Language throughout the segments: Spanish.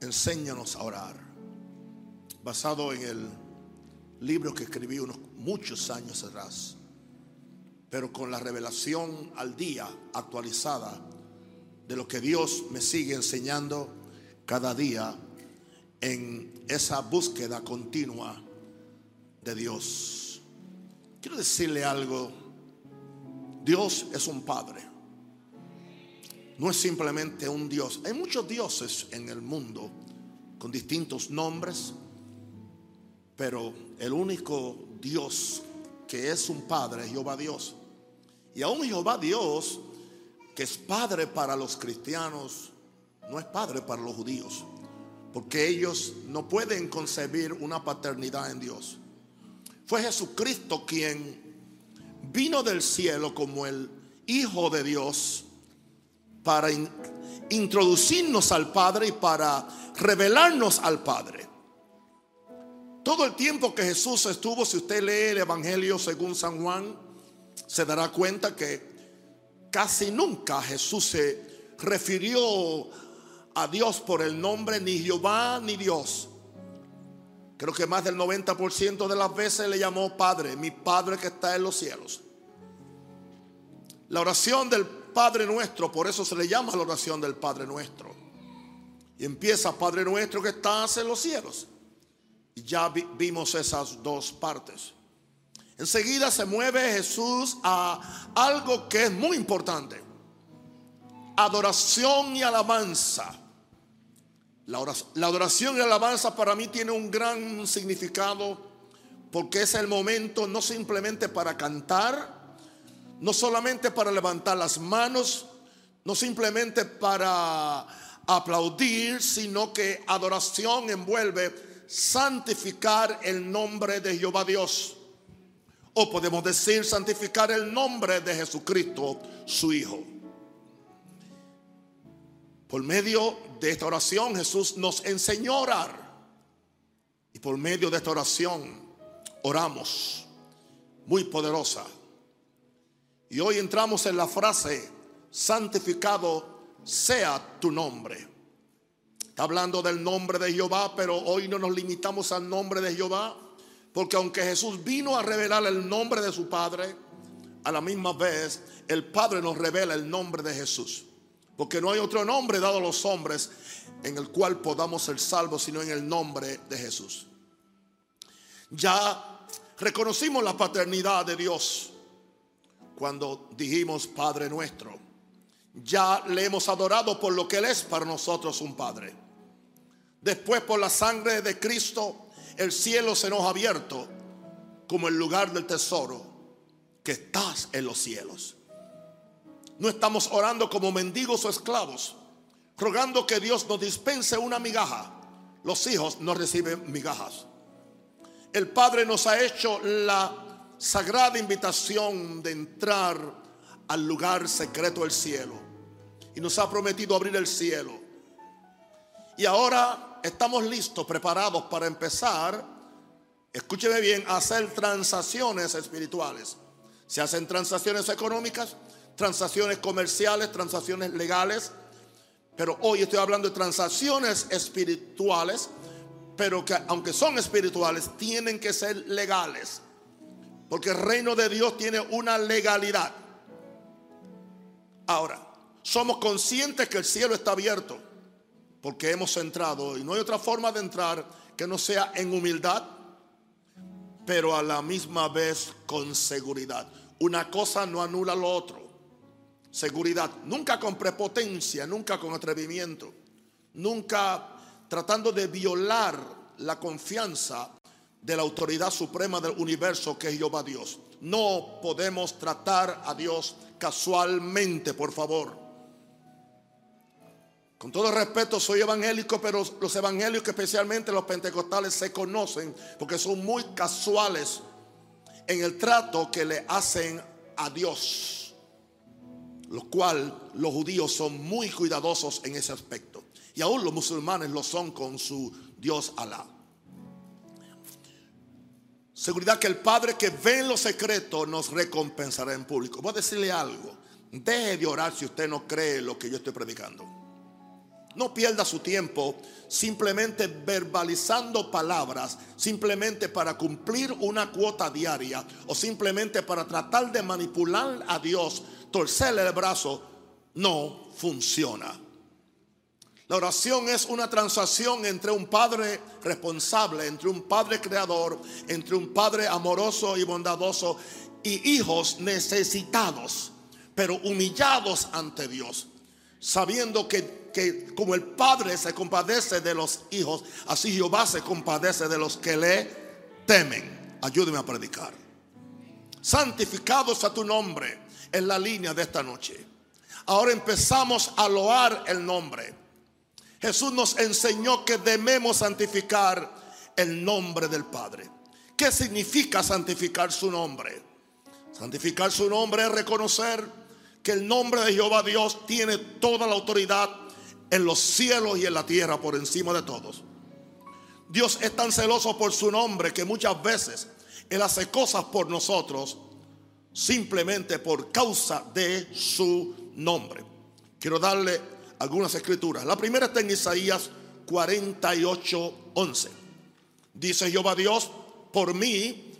enséñanos a orar. Basado en el libro que escribí unos muchos años atrás, pero con la revelación al día actualizada de lo que Dios me sigue enseñando cada día en esa búsqueda continua de Dios. Quiero decirle algo, Dios es un Padre, no es simplemente un Dios. Hay muchos dioses en el mundo con distintos nombres, pero el único Dios que es un Padre es Jehová Dios. Y aún Jehová Dios, que es Padre para los cristianos, no es Padre para los judíos porque ellos no pueden concebir una paternidad en Dios. Fue Jesucristo quien vino del cielo como el Hijo de Dios para introducirnos al Padre y para revelarnos al Padre. Todo el tiempo que Jesús estuvo, si usted lee el Evangelio según San Juan, se dará cuenta que casi nunca Jesús se refirió a Dios por el nombre ni Jehová ni Dios. Creo que más del 90% de las veces le llamó Padre, mi Padre que está en los cielos. La oración del Padre nuestro, por eso se le llama la oración del Padre nuestro. Y empieza Padre nuestro que estás en los cielos. Y ya vimos esas dos partes. Enseguida se mueve Jesús a algo que es muy importante. Adoración y alabanza. La adoración y la alabanza para mí tiene un gran significado porque es el momento no simplemente para cantar, no solamente para levantar las manos, no simplemente para aplaudir, sino que adoración envuelve santificar el nombre de Jehová Dios. O podemos decir santificar el nombre de Jesucristo, su Hijo. Por medio de esta oración Jesús nos enseñó a orar. Y por medio de esta oración oramos. Muy poderosa. Y hoy entramos en la frase, santificado sea tu nombre. Está hablando del nombre de Jehová, pero hoy no nos limitamos al nombre de Jehová. Porque aunque Jesús vino a revelar el nombre de su Padre, a la misma vez el Padre nos revela el nombre de Jesús. Porque no hay otro nombre dado a los hombres en el cual podamos ser salvos, sino en el nombre de Jesús. Ya reconocimos la paternidad de Dios cuando dijimos Padre nuestro. Ya le hemos adorado por lo que Él es para nosotros un Padre. Después por la sangre de Cristo, el cielo se nos ha abierto como el lugar del tesoro que estás en los cielos. No estamos orando como mendigos o esclavos, rogando que Dios nos dispense una migaja. Los hijos no reciben migajas. El Padre nos ha hecho la sagrada invitación de entrar al lugar secreto del cielo. Y nos ha prometido abrir el cielo. Y ahora estamos listos, preparados para empezar, escúcheme bien, hacer transacciones espirituales. Se hacen transacciones económicas, transacciones comerciales, transacciones legales, pero hoy estoy hablando de transacciones espirituales, pero que aunque son espirituales, tienen que ser legales, porque el reino de Dios tiene una legalidad. Ahora, somos conscientes que el cielo está abierto, porque hemos entrado y no hay otra forma de entrar que no sea en humildad, pero a la misma vez con seguridad. Una cosa no anula lo otro seguridad, nunca con prepotencia, nunca con atrevimiento, nunca tratando de violar la confianza de la autoridad suprema del universo que es Jehová Dios. No podemos tratar a Dios casualmente, por favor. Con todo respeto, soy evangélico, pero los evangélicos, especialmente los pentecostales, se conocen porque son muy casuales en el trato que le hacen a Dios lo cual los judíos son muy cuidadosos en ese aspecto. Y aún los musulmanes lo son con su Dios Alá. Seguridad que el Padre que ve en lo secreto nos recompensará en público. Voy a decirle algo. Deje de orar si usted no cree lo que yo estoy predicando. No pierda su tiempo simplemente verbalizando palabras, simplemente para cumplir una cuota diaria o simplemente para tratar de manipular a Dios, torcerle el brazo, no funciona. La oración es una transacción entre un padre responsable, entre un padre creador, entre un padre amoroso y bondadoso y hijos necesitados, pero humillados ante Dios, sabiendo que que como el Padre se compadece de los hijos, así Jehová se compadece de los que le temen. Ayúdeme a predicar. Santificados a tu nombre en la línea de esta noche. Ahora empezamos a loar el nombre. Jesús nos enseñó que debemos santificar el nombre del Padre. ¿Qué significa santificar su nombre? Santificar su nombre es reconocer que el nombre de Jehová Dios tiene toda la autoridad en los cielos y en la tierra por encima de todos. Dios es tan celoso por su nombre que muchas veces Él hace cosas por nosotros simplemente por causa de su nombre. Quiero darle algunas escrituras. La primera está en Isaías 48, 11. Dice Jehová Dios, por mí,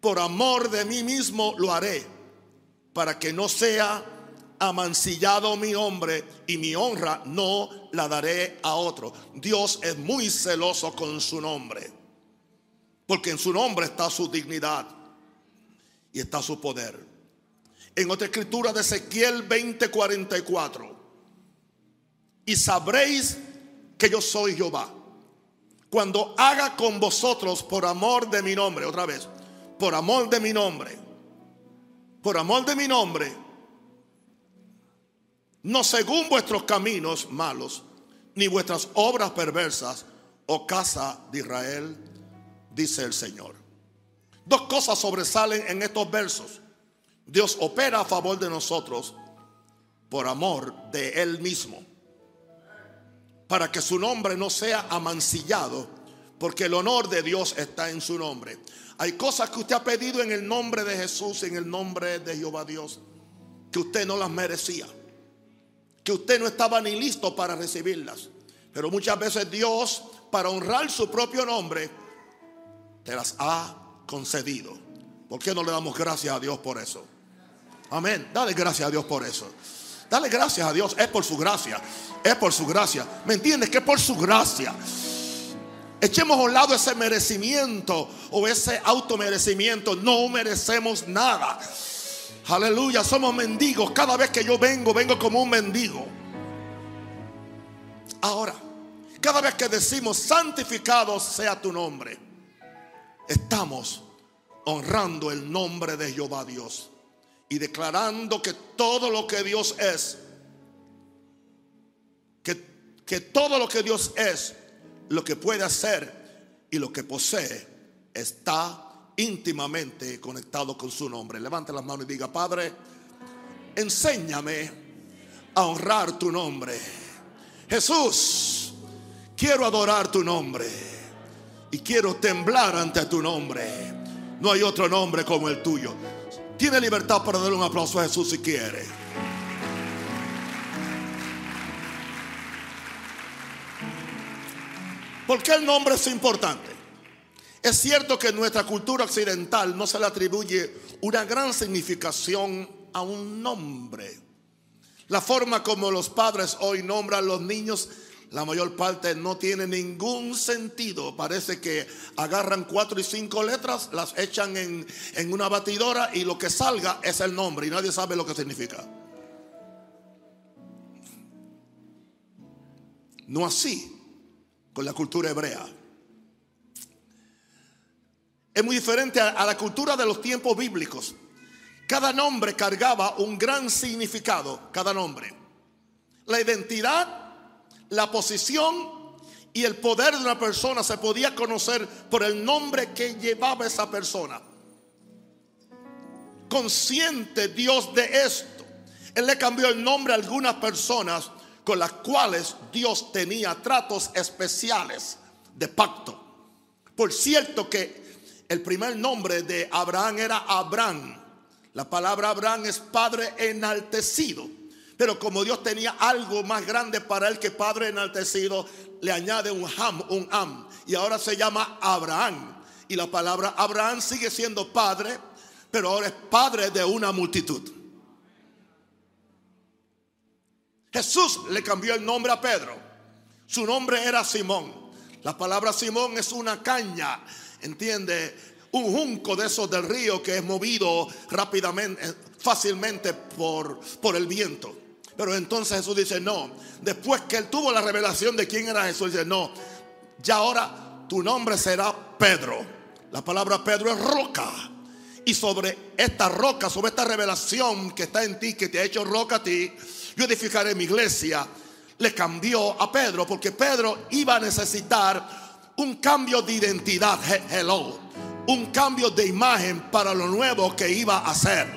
por amor de mí mismo lo haré, para que no sea amancillado mi hombre y mi honra no la daré a otro. Dios es muy celoso con su nombre, porque en su nombre está su dignidad y está su poder. En otra escritura de Ezequiel 20:44, y sabréis que yo soy Jehová. Cuando haga con vosotros por amor de mi nombre, otra vez, por amor de mi nombre, por amor de mi nombre, no según vuestros caminos malos, ni vuestras obras perversas, oh casa de Israel, dice el Señor. Dos cosas sobresalen en estos versos. Dios opera a favor de nosotros por amor de Él mismo, para que su nombre no sea amancillado, porque el honor de Dios está en su nombre. Hay cosas que usted ha pedido en el nombre de Jesús, en el nombre de Jehová Dios, que usted no las merecía que usted no estaba ni listo para recibirlas. Pero muchas veces Dios, para honrar su propio nombre, te las ha concedido. ¿Por qué no le damos gracias a Dios por eso? Amén. Dale gracias a Dios por eso. Dale gracias a Dios. Es por su gracia. Es por su gracia. ¿Me entiendes? Que es por su gracia. Echemos a un lado ese merecimiento o ese automerecimiento. No merecemos nada. Aleluya, somos mendigos. Cada vez que yo vengo, vengo como un mendigo. Ahora, cada vez que decimos santificado sea tu nombre, estamos honrando el nombre de Jehová Dios y declarando que todo lo que Dios es, que, que todo lo que Dios es, lo que puede hacer y lo que posee, está íntimamente conectado con su nombre. Levante las manos y diga, Padre, enséñame a honrar tu nombre. Jesús, quiero adorar tu nombre y quiero temblar ante tu nombre. No hay otro nombre como el tuyo. Tiene libertad para darle un aplauso a Jesús si quiere. ¿Por qué el nombre es importante? Es cierto que en nuestra cultura occidental no se le atribuye una gran significación a un nombre. La forma como los padres hoy nombran los niños, la mayor parte no tiene ningún sentido. Parece que agarran cuatro y cinco letras, las echan en, en una batidora y lo que salga es el nombre y nadie sabe lo que significa. No así con la cultura hebrea. Es muy diferente a, la cultura de los tiempos bíblicos. Cada nombre cargaba un gran significado, cada nombre. La identidad, la posición y el poder de una persona se podía conocer por el nombre que llevaba esa persona. Consciente Dios de esto, Él le cambió el nombre a algunas personas con las cuales Dios tenía tratos especiales de pacto. Por cierto que el primer nombre de Abraham era Abraham. La palabra Abraham es padre enaltecido. Pero como Dios tenía algo más grande para él que Padre enaltecido, le añade un ham, un am. Y ahora se llama Abraham. Y la palabra Abraham sigue siendo padre, pero ahora es padre de una multitud. Jesús le cambió el nombre a Pedro. Su nombre era Simón. La palabra Simón es una caña, entiende, un junco de esos del río que es movido rápidamente, fácilmente por, por el viento. Pero entonces Jesús dice, no, después que él tuvo la revelación de quién era Jesús, dice, no, ya ahora tu nombre será Pedro. La palabra Pedro es roca. Y sobre esta roca, sobre esta revelación que está en ti, que te ha hecho roca a ti, yo edificaré mi iglesia. Le cambió a Pedro porque Pedro iba a necesitar un cambio de identidad. Hello. Un cambio de imagen para lo nuevo que iba a hacer.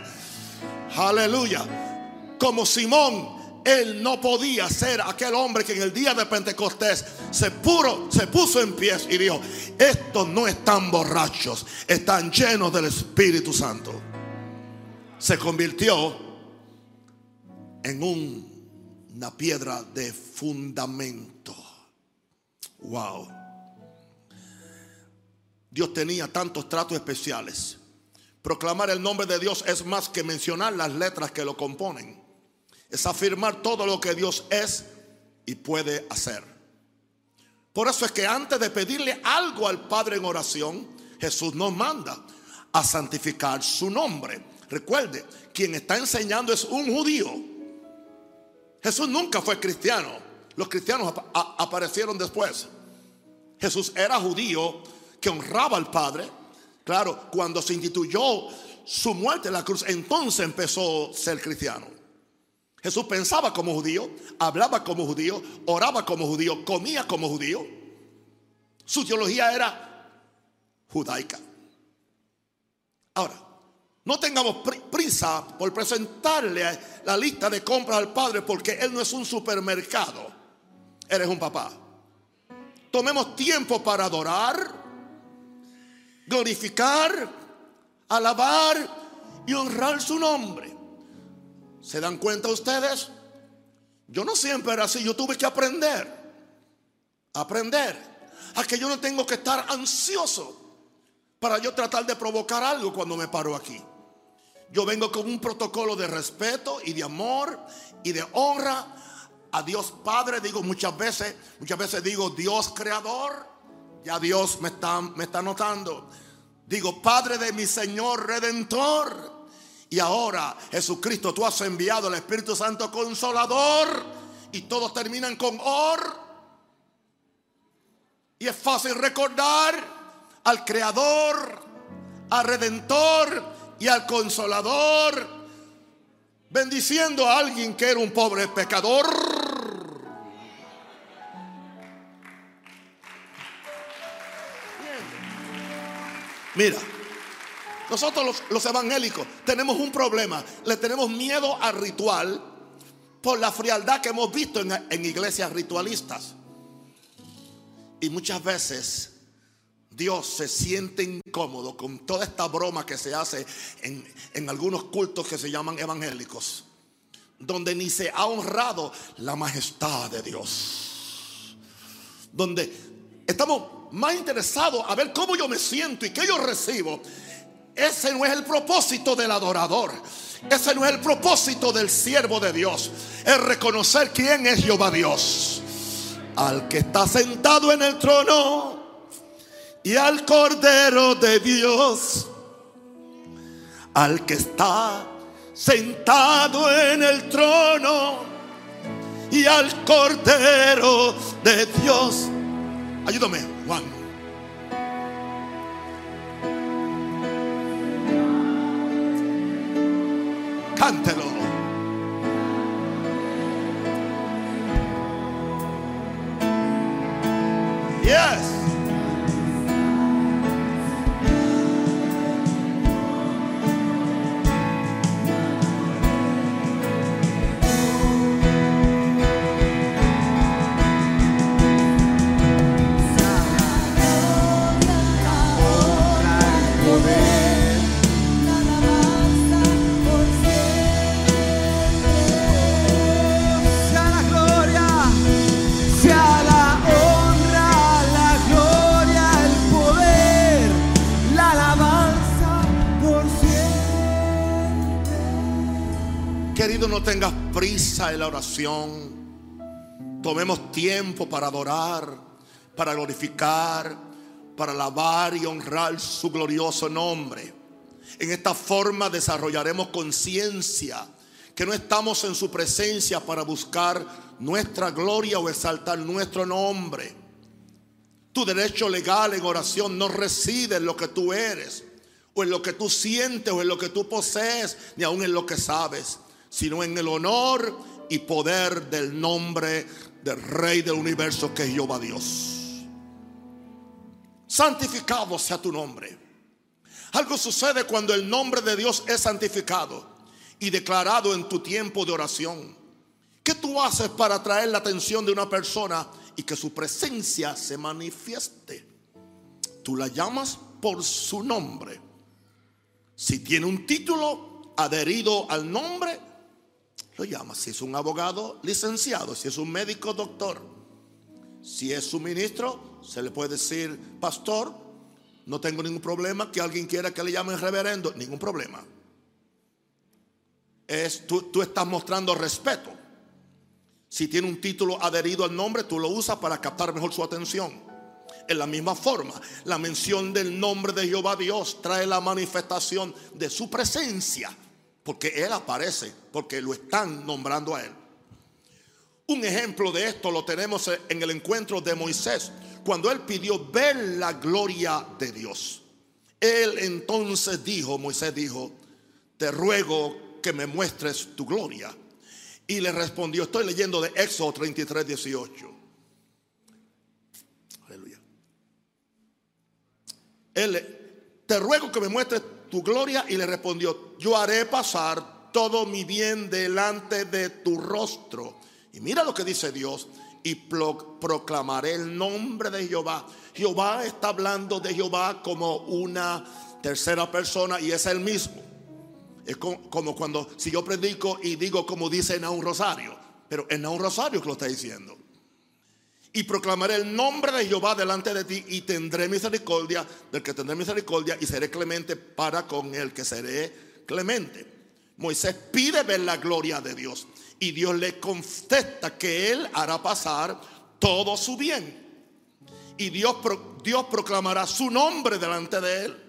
Aleluya. Como Simón él no podía ser aquel hombre que en el día de Pentecostés se, puro, se puso en pies y dijo, estos no están borrachos, están llenos del Espíritu Santo. Se convirtió en una piedra de fundamento. Wow. Dios tenía tantos tratos especiales. Proclamar el nombre de Dios es más que mencionar las letras que lo componen. Es afirmar todo lo que Dios es y puede hacer. Por eso es que antes de pedirle algo al Padre en oración, Jesús nos manda a santificar su nombre. Recuerde, quien está enseñando es un judío. Jesús nunca fue cristiano. Los cristianos aparecieron después. Jesús era judío que honraba al Padre. Claro, cuando se instituyó su muerte en la cruz, entonces empezó a ser cristiano. Jesús pensaba como judío, hablaba como judío, oraba como judío, comía como judío. Su teología era judaica. Ahora, no tengamos prisa por presentarle la lista de compras al Padre porque Él no es un supermercado. Eres un papá. Tomemos tiempo para adorar, glorificar, alabar y honrar su nombre. ¿Se dan cuenta ustedes? Yo no siempre era así, yo tuve que aprender. Aprender. A que yo no tengo que estar ansioso para yo tratar de provocar algo cuando me paro aquí. Yo vengo con un protocolo de respeto y de amor y de honra a Dios Padre. Digo muchas veces, muchas veces digo Dios Creador. Ya Dios me está, me está notando. Digo Padre de mi Señor Redentor. Y ahora, Jesucristo, tú has enviado el Espíritu Santo Consolador. Y todos terminan con or. Y es fácil recordar al Creador, al Redentor y al consolador, bendiciendo a alguien que era un pobre pecador. Mira, nosotros los, evangélicos tenemos un problema. Le tenemos miedo al ritual por la frialdad que hemos visto en, en iglesias ritualistas. Y muchas veces Dios se siente incómodo con toda esta broma que se hace en, algunos cultos que se llaman evangélicos, donde ni se ha honrado la majestad de Dios, donde estamos más interesados a ver cómo yo me siento y qué yo recibo. Ese no es el propósito del adorador. Ese no es el propósito del siervo de Dios. Es reconocer quién es Jehová Dios. Al que está sentado en el trono y al Cordero de Dios, al que está sentado en el trono y al Cordero de Dios. Ayúdame, Juan. Cántelo. Yes. Prisa en la oración. Tomemos tiempo para adorar, para glorificar, para alabar y honrar su glorioso nombre. En esta forma desarrollaremos conciencia que no estamos en su presencia para buscar nuestra gloria o exaltar nuestro nombre. Tu derecho legal en oración no reside en lo que tú eres, o en lo que tú sientes, o en lo que tú posees, ni aun en lo que sabes, sino en el honor y poder del nombre del Rey del universo que es Jehová Dios. Santificado sea tu nombre. Algo sucede cuando el nombre de Dios es santificado y declarado en tu tiempo de oración. ¿Qué tú haces para atraer la atención de una persona y que su presencia se manifieste? Tú la llamas por su nombre. Si tiene un título adherido al nombre, lo llamas. Si es un abogado, licenciado. Si es un médico, doctor. Si es su ministro, se le puede decir pastor. No tengo ningún problema que alguien quiera que le llamen reverendo. Ningún problema. Es, tú, tú estás mostrando respeto. Si tiene un título adherido al nombre, tú lo usas para captar mejor su atención. En la misma forma, la mención del nombre de Jehová Dios trae la manifestación de su presencia, porque Él aparece, porque lo están nombrando a Él. Un ejemplo de esto lo tenemos en el encuentro de Moisés, cuando él pidió ver la gloria de Dios. Él entonces dijo, Moisés dijo, te ruego que me muestres tu gloria. Y le respondió, estoy leyendo de Éxodo 33, 18. Aleluya. Él, te ruego que me muestres tu gloria y le respondió, yo haré pasar todo mi bien delante de tu rostro y mira lo que dice Dios. Y proclamaré el nombre de Jehová. Jehová está hablando de Jehová como una tercera persona y es el mismo. Es como, cuando si yo predico y digo como dice en un rosario. Pero en un rosario que lo está diciendo. Y proclamaré el nombre de Jehová delante de ti y tendré misericordia del que tendré misericordia y seré clemente para con el que seré clemente. Moisés pide ver la gloria de Dios. Y Dios le contesta que Él hará pasar todo su bien. Y Dios, Dios proclamará su nombre delante de Él.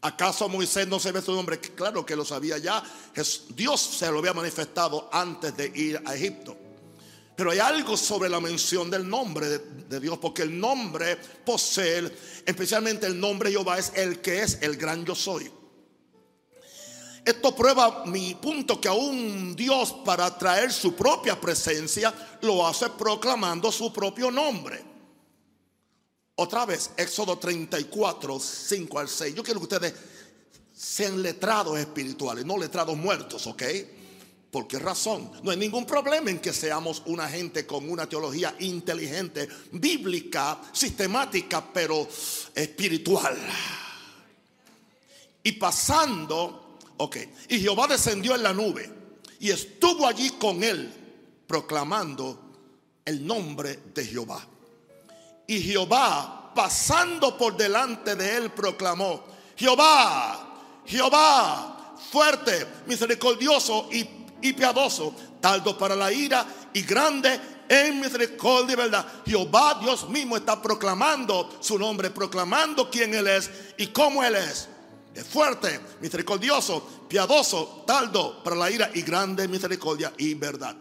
¿Acaso Moisés no se ve su nombre? Claro que lo sabía ya. Dios se lo había manifestado antes de ir a Egipto. Pero hay algo sobre la mención del nombre de, Dios, porque el nombre posee, especialmente el nombre Jehová, es el que es el gran yo soy. Esto prueba mi punto que aún Dios para traer su propia presencia lo hace proclamando su propio nombre. Otra vez, Éxodo 34, 5 al 6. Yo quiero que ustedes sean letrados espirituales, no letrados muertos, ¿ok? ¿Por qué razón? No hay ningún problema en que seamos una gente con una teología inteligente, bíblica, sistemática, pero espiritual. Y pasando Ok. Y Jehová descendió en la nube y estuvo allí con él proclamando el nombre de Jehová. Y Jehová, pasando por delante de él, proclamó, Jehová, Jehová, fuerte, misericordioso y, y piadoso, taldo para la ira y grande en misericordia y verdad. Jehová Dios mismo está proclamando su nombre, proclamando quién Él es y cómo Él es es fuerte, misericordioso, piadoso, taldo para la ira y grande misericordia y verdad.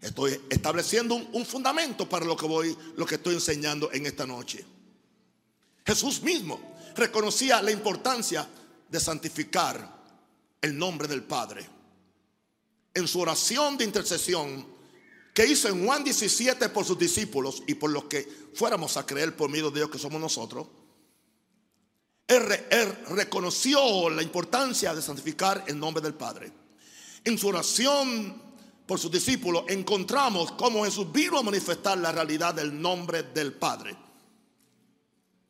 Estoy estableciendo un, fundamento para lo que voy, lo que estoy enseñando en esta noche. Jesús mismo reconocía la importancia de santificar el nombre del Padre. En su oración de intercesión que hizo en Juan 17 por sus discípulos y por los que fuéramos a creer por medio de Dios que somos nosotros, él, reconoció la importancia de santificar el nombre del Padre. En su oración por sus discípulos encontramos cómo Jesús vino a manifestar la realidad del nombre del Padre.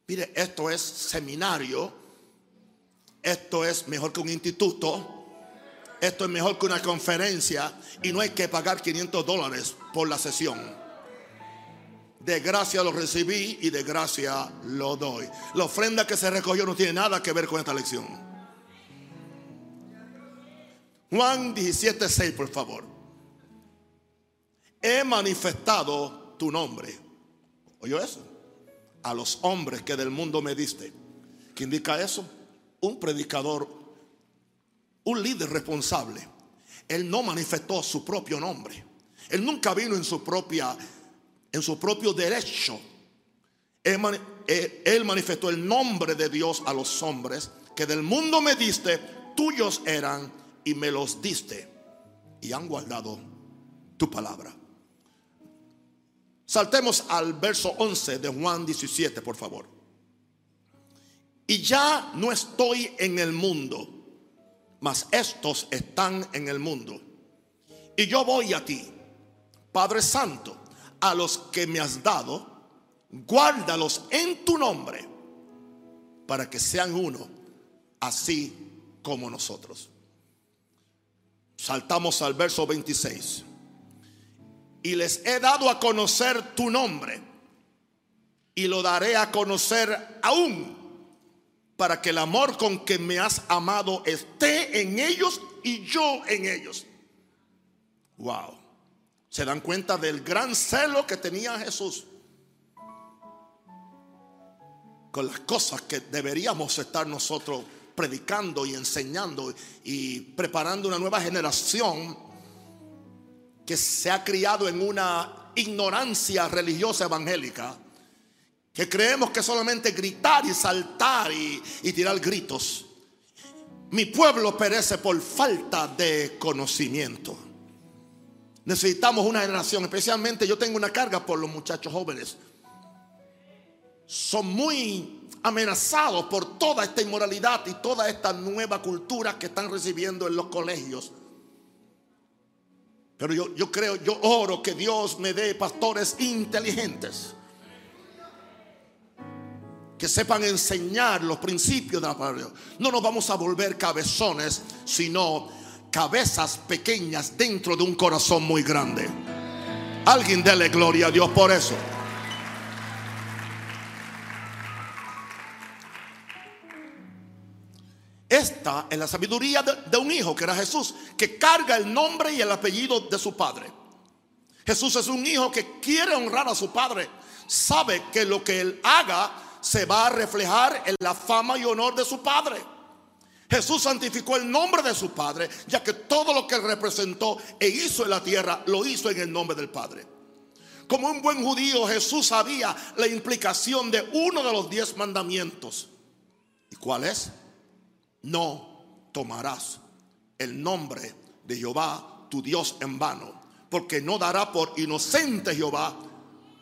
Mire, esto es seminario, esto es mejor que un instituto, esto es mejor que una conferencia y no hay que pagar 500 dólares por la sesión. De gracia lo recibí y de gracia lo doy. La ofrenda que se recogió no tiene nada que ver con esta lección. Juan 17, 6, por favor. He manifestado tu nombre. ¿Oyó eso? A los hombres que del mundo me diste. ¿Qué indica eso? Un predicador, un líder responsable. Él no manifestó su propio nombre. Él nunca vino en su propia, en su propio derecho. Él, manifestó el nombre de Dios a los hombres que del mundo me diste, tuyos eran y me los diste y han guardado tu palabra. Saltemos al verso 11 de Juan 17, por favor. Y ya no estoy en el mundo, mas estos están en el mundo. Y yo voy a ti, Padre Santo, a los que me has dado, guárdalos en tu nombre, para que sean uno, así como nosotros. Saltamos al verso 26 y les he dado a conocer tu nombre y lo daré a conocer aún para que el amor con que me has amado esté en ellos y yo en ellos. Wow. ¿Se dan cuenta del gran celo que tenía Jesús? Con las cosas que deberíamos estar nosotros predicando y enseñando y preparando una nueva generación que se ha criado en una ignorancia religiosa evangélica, que creemos que solamente gritar y saltar y, tirar gritos. Mi pueblo perece por falta de conocimiento. Necesitamos una generación, especialmente yo tengo una carga por los muchachos jóvenes. Son muy amenazados por toda esta inmoralidad y toda esta nueva cultura que están recibiendo en los colegios pero yo, yo creo, yo oro que Dios me dé pastores inteligentes. Que sepan enseñar los principios de la palabra. No nos vamos a volver cabezones, sino cabezas pequeñas dentro de un corazón muy grande. Alguien dele gloria a Dios por eso. Esta es la sabiduría de, un hijo que era Jesús, que carga el nombre y el apellido de su padre. Jesús es un hijo que quiere honrar a su padre. Sabe que lo que él haga se va a reflejar en la fama y honor de su padre. Jesús santificó el nombre de su padre, ya que todo lo que representó e hizo en la tierra lo hizo en el nombre del Padre. Como un buen judío, Jesús sabía la implicación de uno de los diez mandamientos. ¿Y cuál es? no tomarás el nombre de Jehová tu Dios en vano, porque no dará por inocente Jehová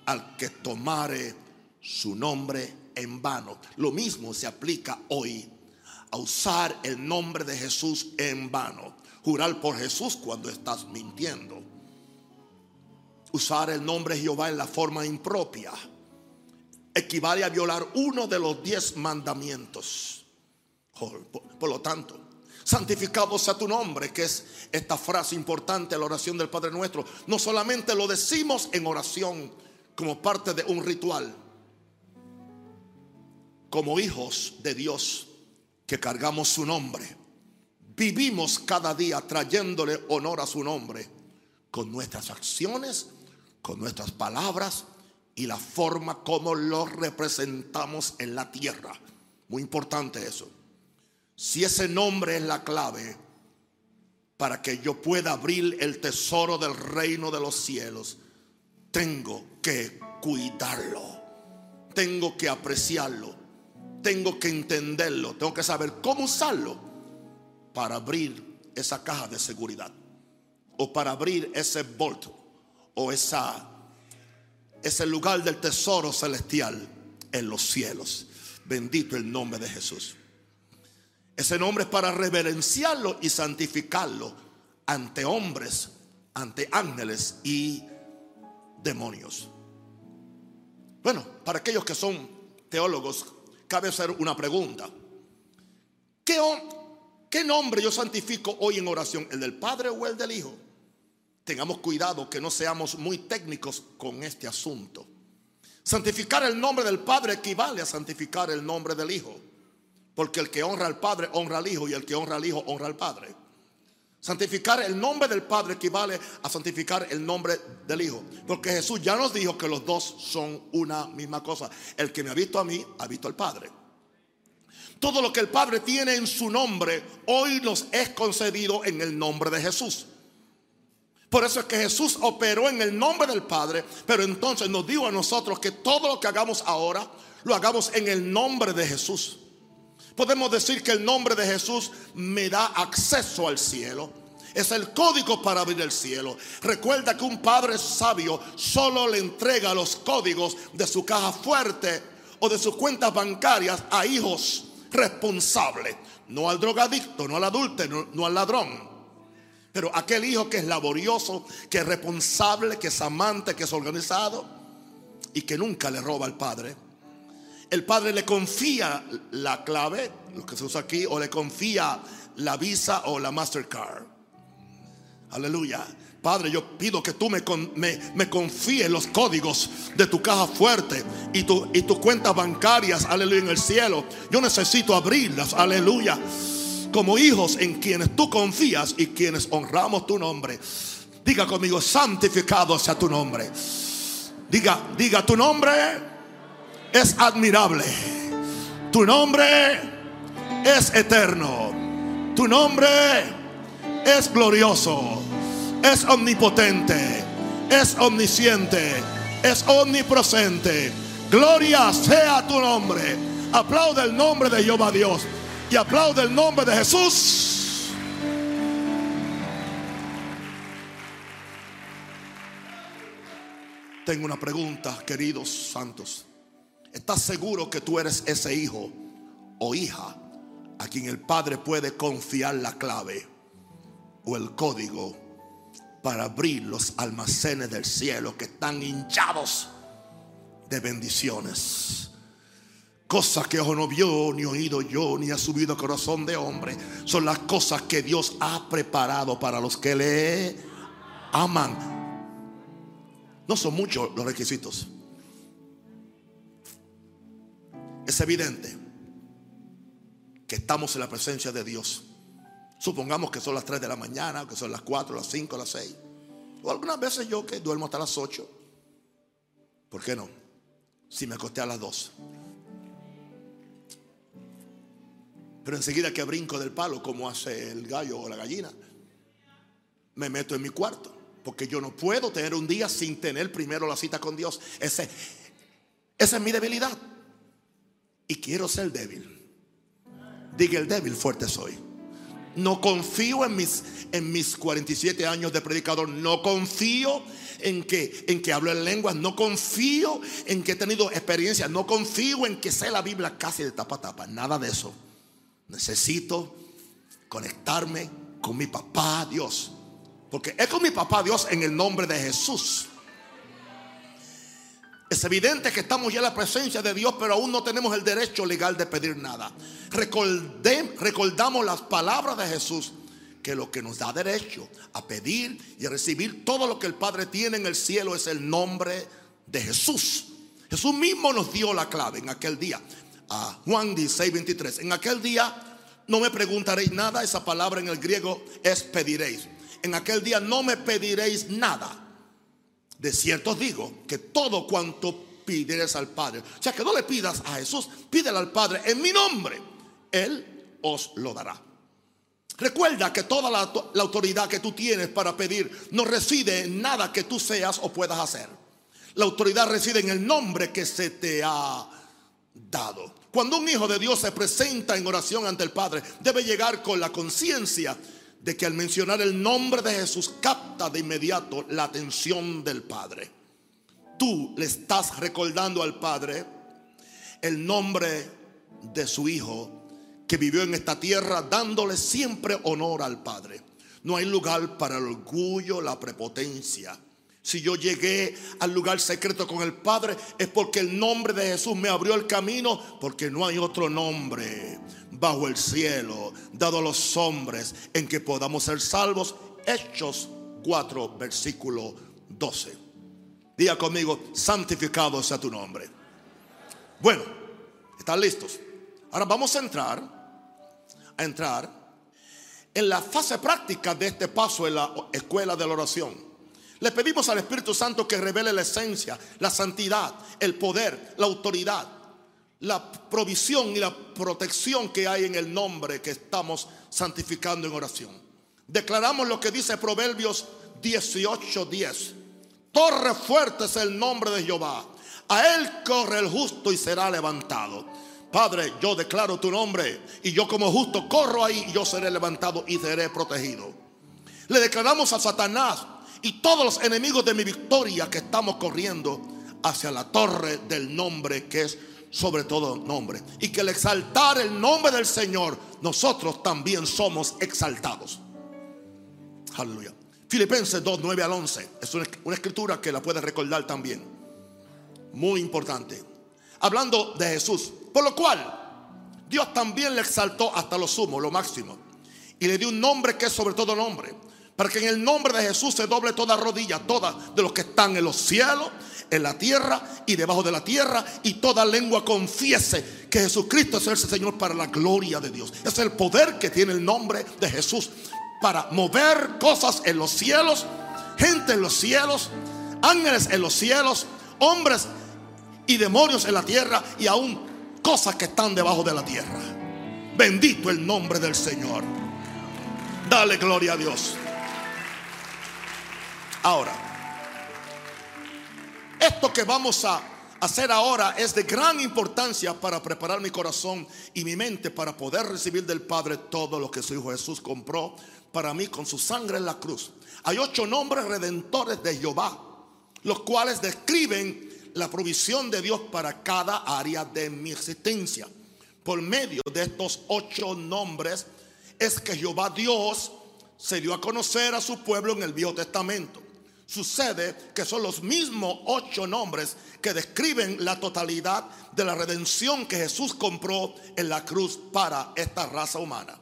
al que tomare su nombre en vano. Lo mismo se aplica hoy a usar el nombre de Jesús en vano. Jurar por Jesús cuando estás mintiendo. Usar el nombre de Jehová en la forma impropia equivale a violar uno de los diez mandamientos. Por, lo tanto, santificados a tu nombre, que es esta frase importante la oración del Padre Nuestro. No solamente lo decimos en oración como parte de un ritual, como hijos de Dios que cargamos su nombre, vivimos cada día trayéndole honor a su nombre con nuestras acciones, con nuestras palabras y la forma como lo representamos en la tierra. Muy importante eso. Si ese nombre es la clave para que yo pueda abrir el tesoro del reino de los cielos, tengo que cuidarlo. Tengo que apreciarlo. Tengo que entenderlo. Tengo que saber cómo usarlo para abrir esa caja de seguridad. O para abrir ese bolto. O esa, ese lugar del tesoro celestial en los cielos. Bendito el nombre de Jesús. Ese nombre es para reverenciarlo y santificarlo ante hombres, ante ángeles y demonios. Bueno, para aquellos que son teólogos, cabe hacer una pregunta. ¿Qué, ¿Qué, nombre yo santifico hoy en oración? ¿El del Padre o el del Hijo? Tengamos cuidado que no seamos muy técnicos con este asunto. Santificar el nombre del Padre equivale a santificar el nombre del Hijo. Porque el que honra al Padre honra al Hijo y el que honra al Hijo honra al Padre. Santificar el nombre del Padre equivale a santificar el nombre del Hijo. Porque Jesús ya nos dijo que los dos son una misma cosa. El que me ha visto a mí, ha visto al Padre. Todo lo que el Padre tiene en su nombre, hoy nos es concedido en el nombre de Jesús. Por eso es que Jesús operó en el nombre del Padre, pero entonces nos dijo a nosotros que todo lo que hagamos ahora, lo hagamos en el nombre de Jesús. Podemos decir que el nombre de Jesús me da acceso al cielo. Es el código para abrir el cielo. Recuerda que un padre sabio solo le entrega los códigos de su caja fuerte o de sus cuentas bancarias a hijos responsables. No al drogadicto, no al adúltero, no, al ladrón. Pero aquel hijo que es laborioso, que es responsable, que es amante, que es organizado y que nunca le roba al padre el padre le confía la clave, lo que se usa aquí, o le confía la visa o la Mastercard. Aleluya. Padre, yo pido que tú me, me, confíes los códigos de tu caja fuerte y, tu, y tus cuentas bancarias, aleluya, en el cielo. Yo necesito abrirlas, aleluya. Como hijos en quienes tú confías y quienes honramos tu nombre. Diga conmigo, santificado sea tu nombre. Diga, diga tu nombre es admirable. Tu nombre es eterno. Tu nombre es glorioso. Es omnipotente. Es omnisciente. Es omnipresente. Gloria sea tu nombre. Aplaude el nombre de Jehová Dios. Y aplaude el nombre de Jesús. Tengo una pregunta, queridos santos. ¿Estás seguro que tú eres ese hijo o hija a quien el Padre puede confiar la clave o el código para abrir los almacenes del cielo que están hinchados de bendiciones? Cosas que ojo no vio, ni oído yo, ni ha subido corazón de hombre. Son las cosas que Dios ha preparado para los que le aman. No son muchos los requisitos. Es evidente que estamos en la presencia de Dios. Supongamos que son las 3 de la mañana, que son las 4, las 5, las 6. O algunas veces yo que duermo hasta las 8. ¿Por qué no? Si me acosté a las 2. Pero enseguida que brinco del palo, como hace el gallo o la gallina, me meto en mi cuarto. Porque yo no puedo tener un día sin tener primero la cita con Dios. Ese, esa es mi debilidad y quiero ser débil. Diga el débil, fuerte soy. No confío en mis, en mis 47 años de predicador. No confío en que, en que hablo en lenguas. No confío en que he tenido experiencia. No confío en que sé la Biblia casi de tapa a tapa. Nada de eso. Necesito conectarme con mi papá Dios. Porque es con mi papá Dios en el nombre de Jesús. Es evidente que estamos ya en la presencia de Dios, pero aún no tenemos el derecho legal de pedir nada. recordamos las palabras de Jesús, que lo que nos da derecho a pedir y a recibir todo lo que el Padre tiene en el cielo es el nombre de Jesús. Jesús mismo nos dio la clave en aquel día. A Juan 16, 23. En aquel día no me preguntaréis nada. Esa palabra en el griego es pediréis. En aquel día no me pediréis nada de cierto os digo que todo cuanto pidieres al Padre, o sea que no le pidas a Jesús, pídele al Padre en mi nombre, Él os lo dará. Recuerda que toda la, autoridad que tú tienes para pedir no reside en nada que tú seas o puedas hacer. La autoridad reside en el nombre que se te ha dado. Cuando un hijo de Dios se presenta en oración ante el Padre, debe llegar con la conciencia de que al mencionar el nombre de Jesús capta de inmediato la atención del Padre. Tú le estás recordando al Padre el nombre de su Hijo que vivió en esta tierra dándole siempre honor al Padre. No hay lugar para el orgullo, la prepotencia. Si yo llegué al lugar secreto con el Padre es porque el nombre de Jesús me abrió el camino, porque no hay otro nombre bajo el cielo dado a los hombres en que podamos ser salvos. Hechos 4, versículo 12. Diga conmigo, santificado sea tu nombre. Bueno, ¿están listos? Ahora vamos a entrar, a entrar en la fase práctica de este paso en la escuela de la oración, le pedimos al Espíritu Santo que revele la esencia, la santidad, el poder, la autoridad, la provisión y la protección que hay en el nombre que estamos santificando en oración. Declaramos lo que dice Proverbios 18:10. Torre fuerte es el nombre de Jehová. A él corre el justo y será levantado. Padre, yo declaro tu nombre y yo como justo corro ahí y yo seré levantado y seré protegido. Le declaramos a Satanás y todos los enemigos de mi victoria que estamos corriendo hacia la torre del nombre que es sobre todo nombre. Y que al exaltar el nombre del Señor, nosotros también somos exaltados. Aleluya. Filipenses 2, 9 al 11. Es una, una escritura que la puedes recordar también. Muy importante. Hablando de Jesús. Por lo cual, Dios también le exaltó hasta lo sumo, lo máximo. Y le dio un nombre que es sobre todo nombre. Para que en el nombre de Jesús se doble toda rodilla, toda de los que están en los cielos, en la tierra y debajo de la tierra. Y toda lengua confiese que Jesucristo es el Señor para la gloria de Dios. Es el poder que tiene el nombre de Jesús para mover cosas en los cielos, gente en los cielos, ángeles en los cielos, hombres y demonios en la tierra y aún cosas que están debajo de la tierra. Bendito el nombre del Señor. Dale gloria a Dios. Ahora, esto que vamos a hacer ahora es de gran importancia para preparar mi corazón y mi mente para poder recibir del Padre todo lo que su Hijo Jesús compró para mí con su sangre en la cruz. Hay ocho nombres redentores de Jehová, los cuales describen la provisión de Dios para cada área de mi existencia. Por medio de estos ocho nombres es que Jehová Dios se dio a conocer a su pueblo en el Viejo Testamento. Sucede que son los mismos ocho nombres que describen la totalidad de la redención que Jesús compró en la cruz para esta raza humana.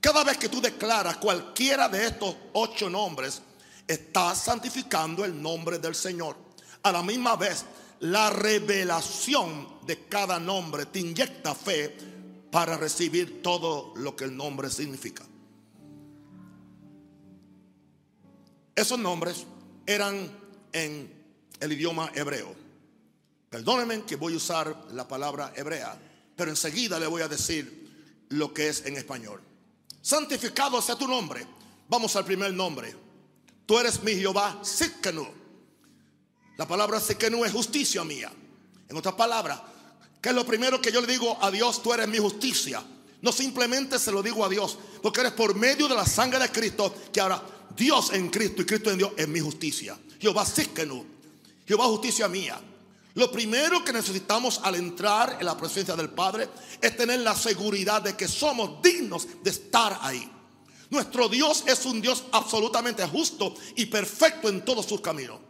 Cada vez que tú declaras cualquiera de estos ocho nombres, estás santificando el nombre del Señor. A la misma vez, la revelación de cada nombre te inyecta fe para recibir todo lo que el nombre significa. Esos nombres eran en el idioma hebreo. Perdónenme que voy a usar la palabra hebrea, pero enseguida le voy a decir lo que es en español. Santificado sea tu nombre. Vamos al primer nombre. Tú eres mi Jehová Sikkenu. La palabra Sikkenu es justicia mía. En otras palabras, ¿qué es lo primero que yo le digo a Dios? Tú eres mi justicia. No simplemente se lo digo a Dios, porque eres por medio de la sangre de Cristo que ahora Dios en Cristo y Cristo en Dios es mi justicia. Jehová Sikkenu. Jehová justicia mía. Lo primero que necesitamos al entrar en la presencia del Padre es tener la seguridad de que somos dignos de estar ahí. Nuestro Dios es un Dios absolutamente justo y perfecto en todos sus caminos.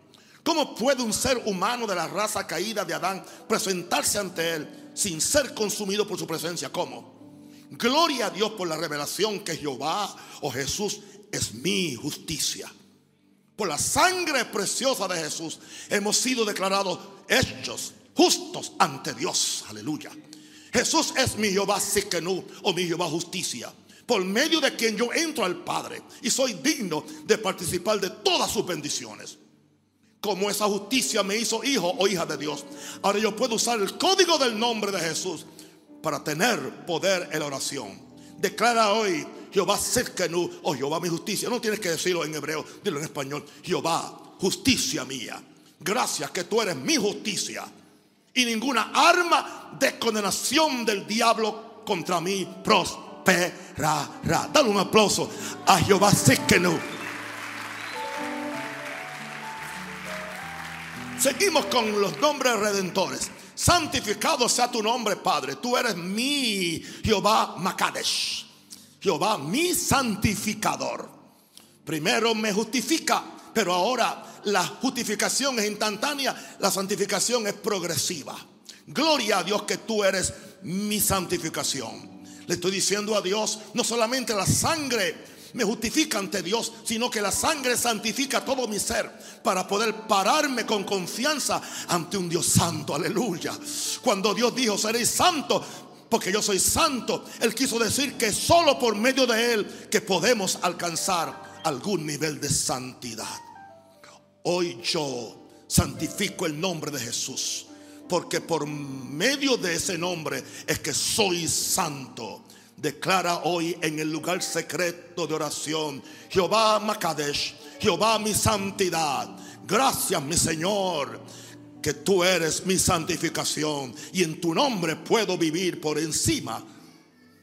¿Cómo puede un ser humano de la raza caída de Adán presentarse ante Él sin ser consumido por su presencia? ¿Cómo? Gloria a Dios por la revelación que Jehová o Jesús es mi justicia. Por la sangre preciosa de Jesús hemos sido declarados hechos justos ante Dios. Aleluya. Jesús es mi Jehová Siquenú o mi Jehová justicia. Por medio de quien yo entro al Padre y soy digno de participar de todas sus bendiciones como esa justicia me hizo hijo o hija de Dios. Ahora yo puedo usar el código del nombre de Jesús para tener poder en la oración. Declara hoy Jehová Sirkenu o Jehová mi justicia. No tienes que decirlo en hebreo, dilo en español. Jehová, justicia mía. Gracias que tú eres mi justicia. Y ninguna arma de condenación del diablo contra mí prosperará. Dale un aplauso a Jehová Sirkenu. Seguimos con los nombres redentores. Santificado sea tu nombre, Padre. Tú eres mi Jehová Makadesh. Jehová mi santificador. Primero me justifica, pero ahora la justificación es instantánea, la santificación es progresiva. Gloria a Dios que tú eres mi santificación. Le estoy diciendo a Dios, no solamente la sangre me justifica ante Dios, sino que la sangre santifica todo mi ser para poder pararme con confianza ante un Dios santo. Aleluya. Cuando Dios dijo, seréis santos, porque yo soy santo. Él quiso decir que solo por medio de Él que podemos alcanzar algún nivel de santidad. Hoy yo santifico el nombre de Jesús, porque por medio de ese nombre es que soy santo. Declara hoy en el lugar secreto de oración, Jehová Makadesh, Jehová mi santidad. Gracias mi Señor que tú eres mi santificación y en tu nombre puedo vivir por encima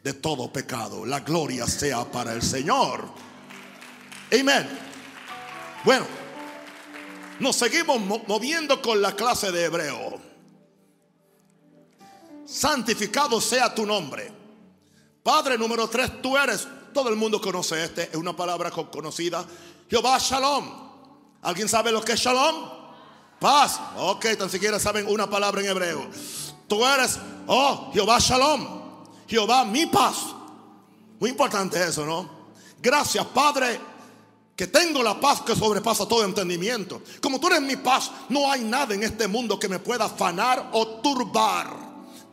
de todo pecado. La gloria sea para el Señor. Amén. Bueno, nos seguimos moviendo con la clase de hebreo. Santificado sea tu nombre. Padre número tres, tú eres. Todo el mundo conoce este, es una palabra conocida. Jehová Shalom. ¿Alguien sabe lo que es Shalom? Paz. Ok, tan siquiera saben una palabra en hebreo. Tú eres, oh, Jehová Shalom. Jehová mi paz. Muy importante eso, ¿no? Gracias, Padre, que tengo la paz que sobrepasa todo entendimiento. Como tú eres mi paz, no hay nada en este mundo que me pueda afanar o turbar.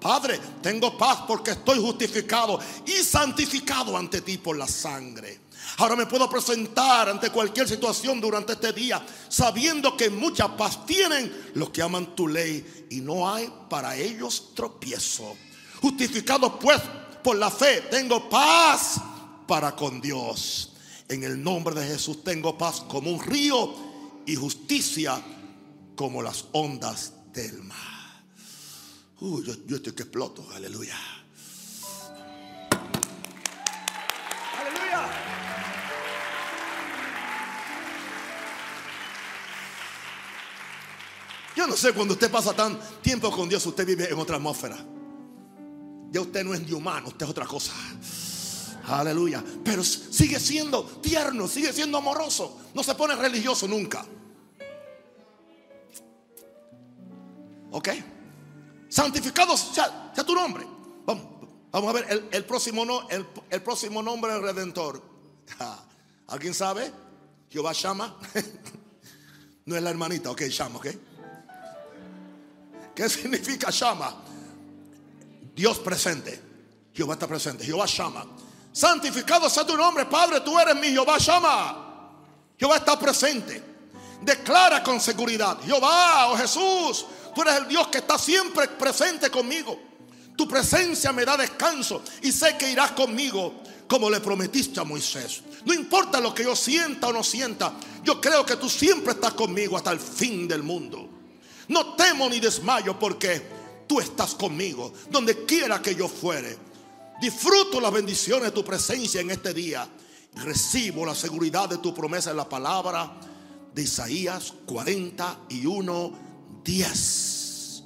Padre, tengo paz porque estoy justificado y santificado ante ti por la sangre. Ahora me puedo presentar ante cualquier situación durante este día, sabiendo que mucha paz tienen los que aman tu ley y no hay para ellos tropiezo. Justificado pues por la fe, tengo paz para con Dios. En el nombre de Jesús tengo paz como un río y justicia como las ondas del mar. Uy, yo, yo estoy que exploto, aleluya. Yo no sé, cuando usted pasa tan tiempo con Dios, usted vive en otra atmósfera. Ya usted no es ni humano, usted es otra cosa. Aleluya. Pero sigue siendo tierno, sigue siendo amoroso. No se pone religioso nunca. ¿Ok? Santificado sea, tu nombre. Vamos, vamos a ver el, próximo no, el, el, próximo nombre del Redentor. ¿Alguien sabe? Jehová llama. no es la hermanita, ok, llama, ok. ¿Qué significa llama? Dios presente. Jehová está presente. Jehová llama. Santificado sea tu nombre, Padre. Tú eres mi Jehová llama. Jehová está presente. Declara con seguridad. Jehová, oh Jesús, tú eres el Dios que está siempre presente conmigo. Tu presencia me da descanso y sé que irás conmigo como le prometiste a Moisés. No importa lo que yo sienta o no sienta, yo creo que tú siempre estás conmigo hasta el fin del mundo. No temo ni desmayo porque tú estás conmigo, donde quiera que yo fuere. Disfruto las bendiciones de tu presencia en este día. Recibo la seguridad de tu promesa en la palabra de Isaías 41, 10.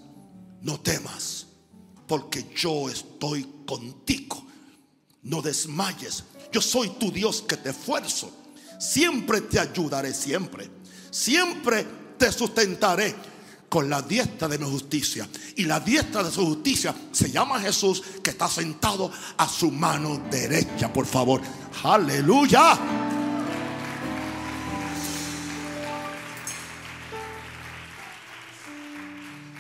No temas, porque yo estoy contigo. No desmayes. Yo soy tu Dios que te esfuerzo. Siempre te ayudaré, siempre. Siempre te sustentaré con la diestra de mi justicia. Y la diestra de su justicia se llama Jesús que está sentado a su mano derecha, por favor. Aleluya.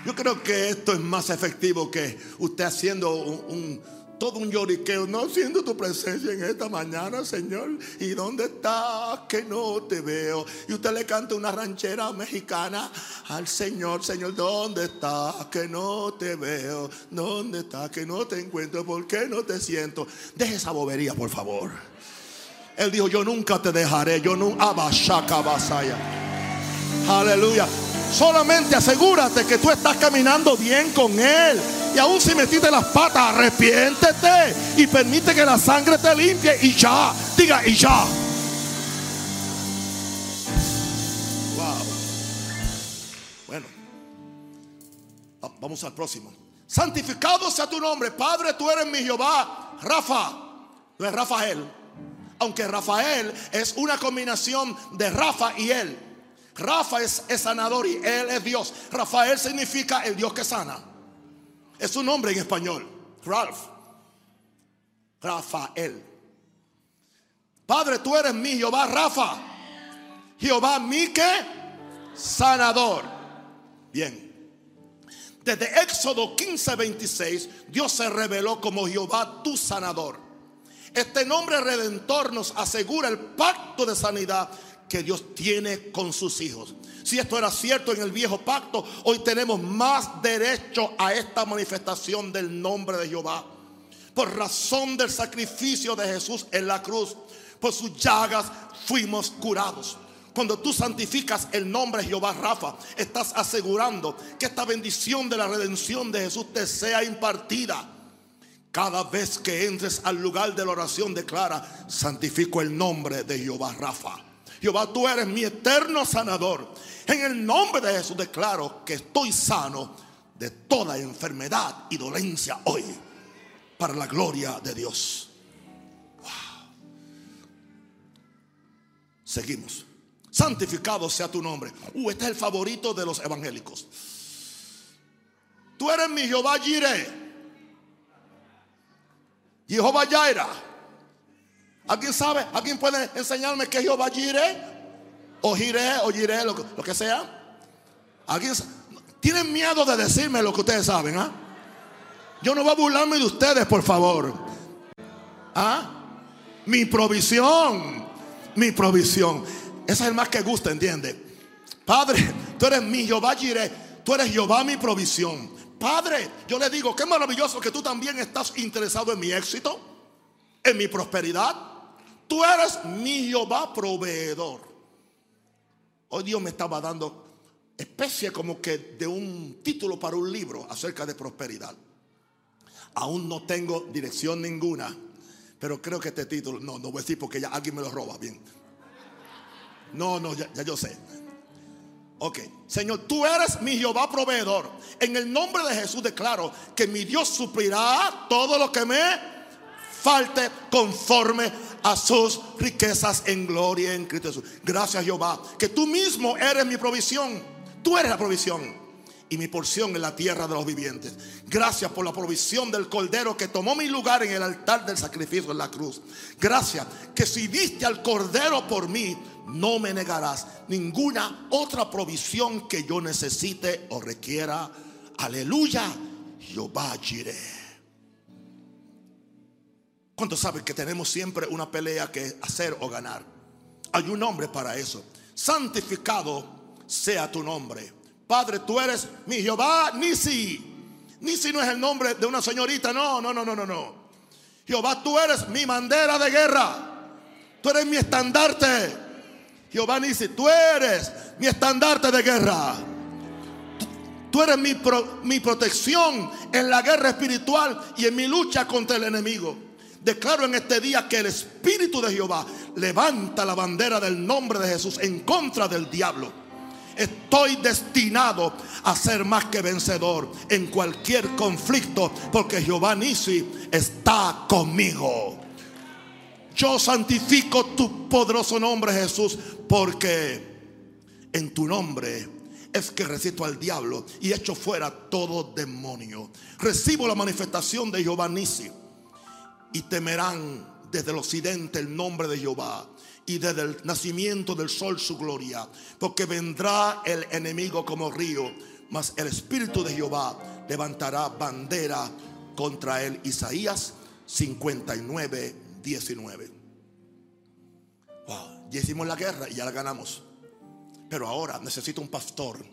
Yo creo que esto es más efectivo que usted haciendo un todo un lloriqueo, no siento tu presencia en esta mañana, Señor. ¿Y dónde estás? Que no te veo. Y usted le canta una ranchera mexicana al Señor, Señor, ¿dónde estás? Que no te veo. ¿Dónde estás? Que no te encuentro. ¿Por qué no te siento? Deje esa bobería, por favor. Él dijo, yo nunca te dejaré. Yo nunca... Aleluya. Solamente asegúrate que tú estás caminando bien con Él. Y aún si metiste las patas, arrepiéntete y permite que la sangre te limpie y ya. Diga, y ya. Wow. Bueno, vamos al próximo. Santificado sea tu nombre, Padre, tú eres mi Jehová, Rafa. No es Rafael, aunque Rafael es una combinación de Rafa y él. Rafa es, sanador y Él es Dios. Rafael significa el Dios que sana. Es su nombre en español. Ralph. Rafael. Padre, tú eres mi Jehová Rafa. Jehová mi que sanador. Bien. Desde Éxodo 15, 26, Dios se reveló como Jehová tu sanador. Este nombre redentor nos asegura el pacto de sanidad que Dios tiene con sus hijos. Si esto era cierto en el viejo pacto, hoy tenemos más derecho a esta manifestación del nombre de Jehová. Por razón del sacrificio de Jesús en la cruz, por sus llagas fuimos curados. Cuando tú santificas el nombre de Jehová Rafa, estás asegurando que esta bendición de la redención de Jesús te sea impartida. Cada vez que entres al lugar de la oración, declara: Santifico el nombre de Jehová Rafa. Jehová, tú eres mi eterno sanador. En el nombre de Jesús declaro que estoy sano de toda enfermedad y dolencia hoy. Para la gloria de Dios. Seguimos. Santificado sea tu nombre. Uh, este es el favorito de los evangélicos. Tú eres mi Jehová Jireh. Jehová Jaira. ¿Alguien sabe? ¿Alguien puede enseñarme qué es Jehová Jireh? O Jireh o Jireh, lo, que sea. ¿Alguien tienen miedo de decirme lo que ustedes saben? ¿ah? Yo no voy a burlarme de ustedes, por favor. ¿Ah? Mi provisión. Mi provisión. Ese es el más que gusta, ¿entiende? Padre, tú eres mi Jehová Jireh. Tú eres Jehová mi provisión. Padre, yo le digo, qué maravilloso que tú también estás interesado en mi éxito, en mi prosperidad. Tú eres mi Jehová proveedor. Hoy Dios me estaba dando especie como que de un título para un libro acerca de prosperidad. Aún no tengo dirección ninguna, pero creo que este título, no, no voy a decir porque ya alguien me lo roba, bien. No, no, ya, ya yo sé. Ok, Señor, tú eres mi Jehová proveedor. En el nombre de Jesús declaro que mi Dios suplirá todo lo que me falte conforme a sus riquezas en gloria en Cristo Jesús. Gracias Jehová, que tú mismo eres mi provisión. Tú eres la provisión y mi porción en la tierra de los vivientes. Gracias por la provisión del cordero que tomó mi lugar en el altar del sacrificio en la cruz. Gracias que si diste al cordero por mí, no me negarás ninguna otra provisión que yo necesite o requiera. Aleluya, Jehová Jireh. ¿Cuántos saben que tenemos siempre una pelea que hacer o ganar? Hay un nombre para eso. Santificado sea tu nombre. Padre, tú eres mi Jehová Nisi. Nisi no es el nombre de una señorita, no, no, no, no, no, no. Jehová, tú eres mi bandera de guerra. Tú eres mi estandarte. Jehová Nisi, tú eres mi estandarte de guerra. Tú eres mi, pro, mi protección en la guerra espiritual y en mi lucha contra el enemigo. Declaro en este día que el Espíritu de Jehová levanta la bandera del nombre de Jesús en contra del diablo. Estoy destinado a ser más que vencedor en cualquier conflicto porque Jehová Nisi está conmigo. Yo santifico tu poderoso nombre Jesús porque en tu nombre es que resisto al diablo y echo fuera todo demonio. Recibo la manifestación de Jehová Nisi y temerán desde el occidente el nombre de Jehová y desde el nacimiento del sol su gloria, porque vendrá el enemigo como río, mas el Espíritu de Jehová levantará bandera contra él. Isaías 59, 19. Wow, ya hicimos la guerra y ya la ganamos. Pero ahora necesito un pastor.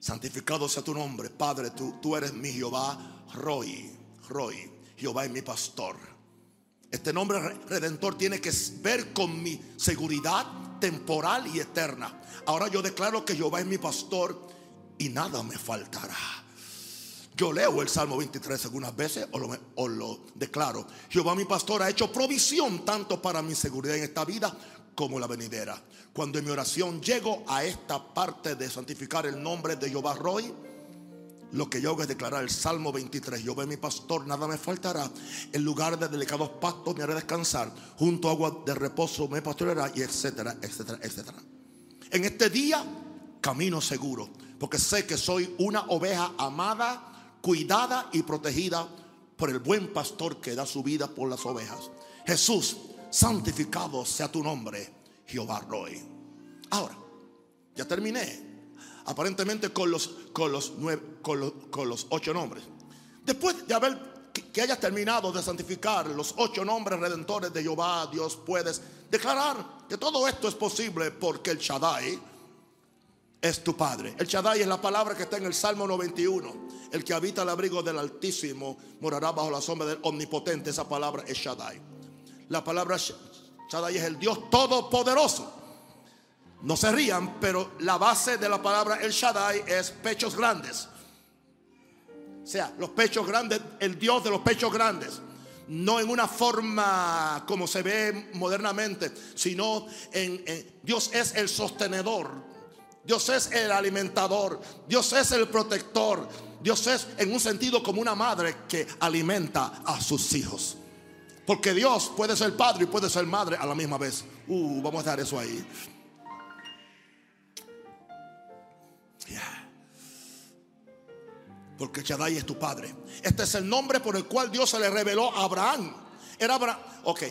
Santificado sea tu nombre, Padre, tú, tú eres mi Jehová Roy, Roy. Jehová es mi pastor. Este nombre redentor tiene que ver con mi seguridad temporal y eterna. Ahora yo declaro que Jehová es mi pastor y nada me faltará. Yo leo el Salmo 23 algunas veces o lo, o lo, declaro. Jehová mi pastor ha hecho provisión tanto para mi seguridad en esta vida como la venidera. Cuando en mi oración llego a esta parte de santificar el nombre de Jehová Roy, lo que yo hago es declarar el Salmo 23. Yo veo mi pastor, nada me faltará. En lugar de delicados pastos me haré descansar. Junto a agua de reposo me pastoreará. Y etcétera, etcétera, etcétera. En este día camino seguro. Porque sé que soy una oveja amada, cuidada y protegida por el buen pastor que da su vida por las ovejas. Jesús, santificado sea tu nombre, Jehová Roy. Ahora, ya terminé. Aparentemente con los, con los, nueve, con los, con los ocho nombres. Después de haber que hayas terminado de santificar los ocho nombres redentores de Jehová, Dios, puedes declarar que todo esto es posible porque el Shaddai es tu Padre. El Shaddai es la palabra que está en el Salmo 91. El que habita el abrigo del Altísimo morará bajo la sombra del Omnipotente. Esa palabra es Shaddai. La palabra Shaddai es el Dios Todopoderoso. No se rían, pero la base de la palabra El Shaddai es pechos grandes. O sea, los pechos grandes, el Dios de los pechos grandes. No en una forma como se ve modernamente, sino en, Dios es el sostenedor. Dios es el alimentador. Dios es el protector. Dios es en un sentido como una madre que alimenta a sus hijos. Porque Dios puede ser padre y puede ser madre a la misma vez. Uh, vamos a dar eso ahí. Porque Shaddai es tu padre. Este es el nombre por el cual Dios se le reveló a Abraham. Era Abraham, ok.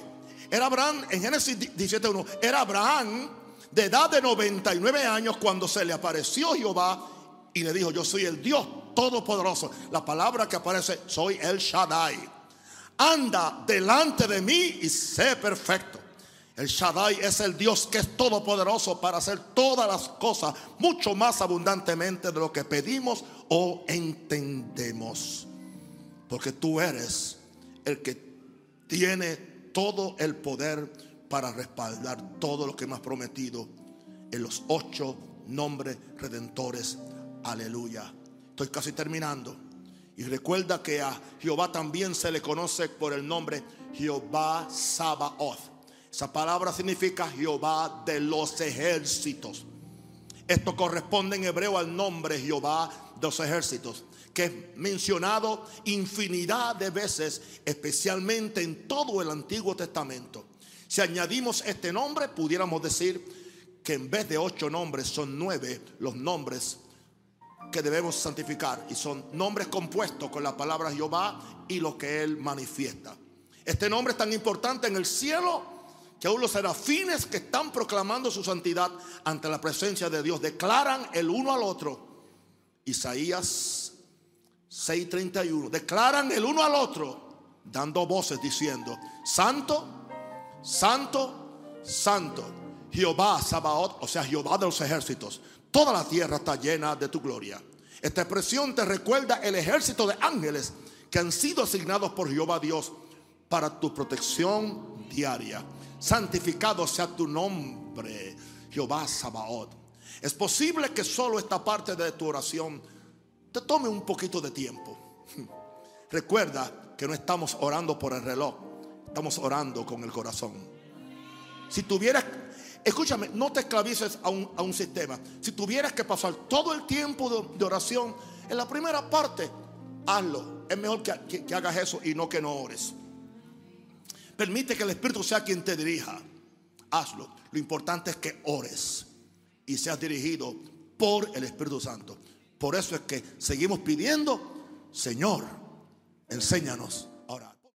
Era Abraham, en Génesis 17.1, era Abraham de edad de 99 años cuando se le apareció Jehová y le dijo, yo soy el Dios Todopoderoso. La palabra que aparece, soy el Shaddai. Anda delante de mí y sé perfecto. El Shaddai es el Dios que es todopoderoso para hacer todas las cosas mucho más abundantemente de lo que pedimos o entendemos. Porque tú eres el que tiene todo el poder para respaldar todo lo que me has prometido en los ocho nombres redentores. Aleluya. Estoy casi terminando. Y recuerda que a Jehová también se le conoce por el nombre Jehová Sabaoth esa palabra significa Jehová de los ejércitos. Esto corresponde en hebreo al nombre Jehová de los ejércitos, que es mencionado infinidad de veces, especialmente en todo el Antiguo Testamento. Si añadimos este nombre, pudiéramos decir que en vez de ocho nombres son nueve los nombres que debemos santificar y son nombres compuestos con la palabra Jehová y lo que él manifiesta. Este nombre es tan importante en el cielo que aún los serafines que están proclamando su santidad ante la presencia de Dios declaran el uno al otro. Isaías 6:31. Declaran el uno al otro, dando voces diciendo, Santo, Santo, Santo, Jehová Sabaoth, o sea, Jehová de los ejércitos. Toda la tierra está llena de tu gloria. Esta expresión te recuerda el ejército de ángeles que han sido asignados por Jehová Dios para tu protección diaria santificado sea tu nombre, Jehová Sabaoth. Es posible que solo esta parte de tu oración te tome un poquito de tiempo. Recuerda que no estamos orando por el reloj, estamos orando con el corazón. Si tuvieras, escúchame, no te esclavices a un, a un sistema. Si tuvieras que pasar todo el tiempo de, oración en la primera parte, hazlo. Es mejor que, que hagas eso y no que no ores. Permite que el Espíritu sea quien te dirija. Hazlo. Lo importante es que ores y seas dirigido por el Espíritu Santo. Por eso es que seguimos pidiendo, Señor, enséñanos.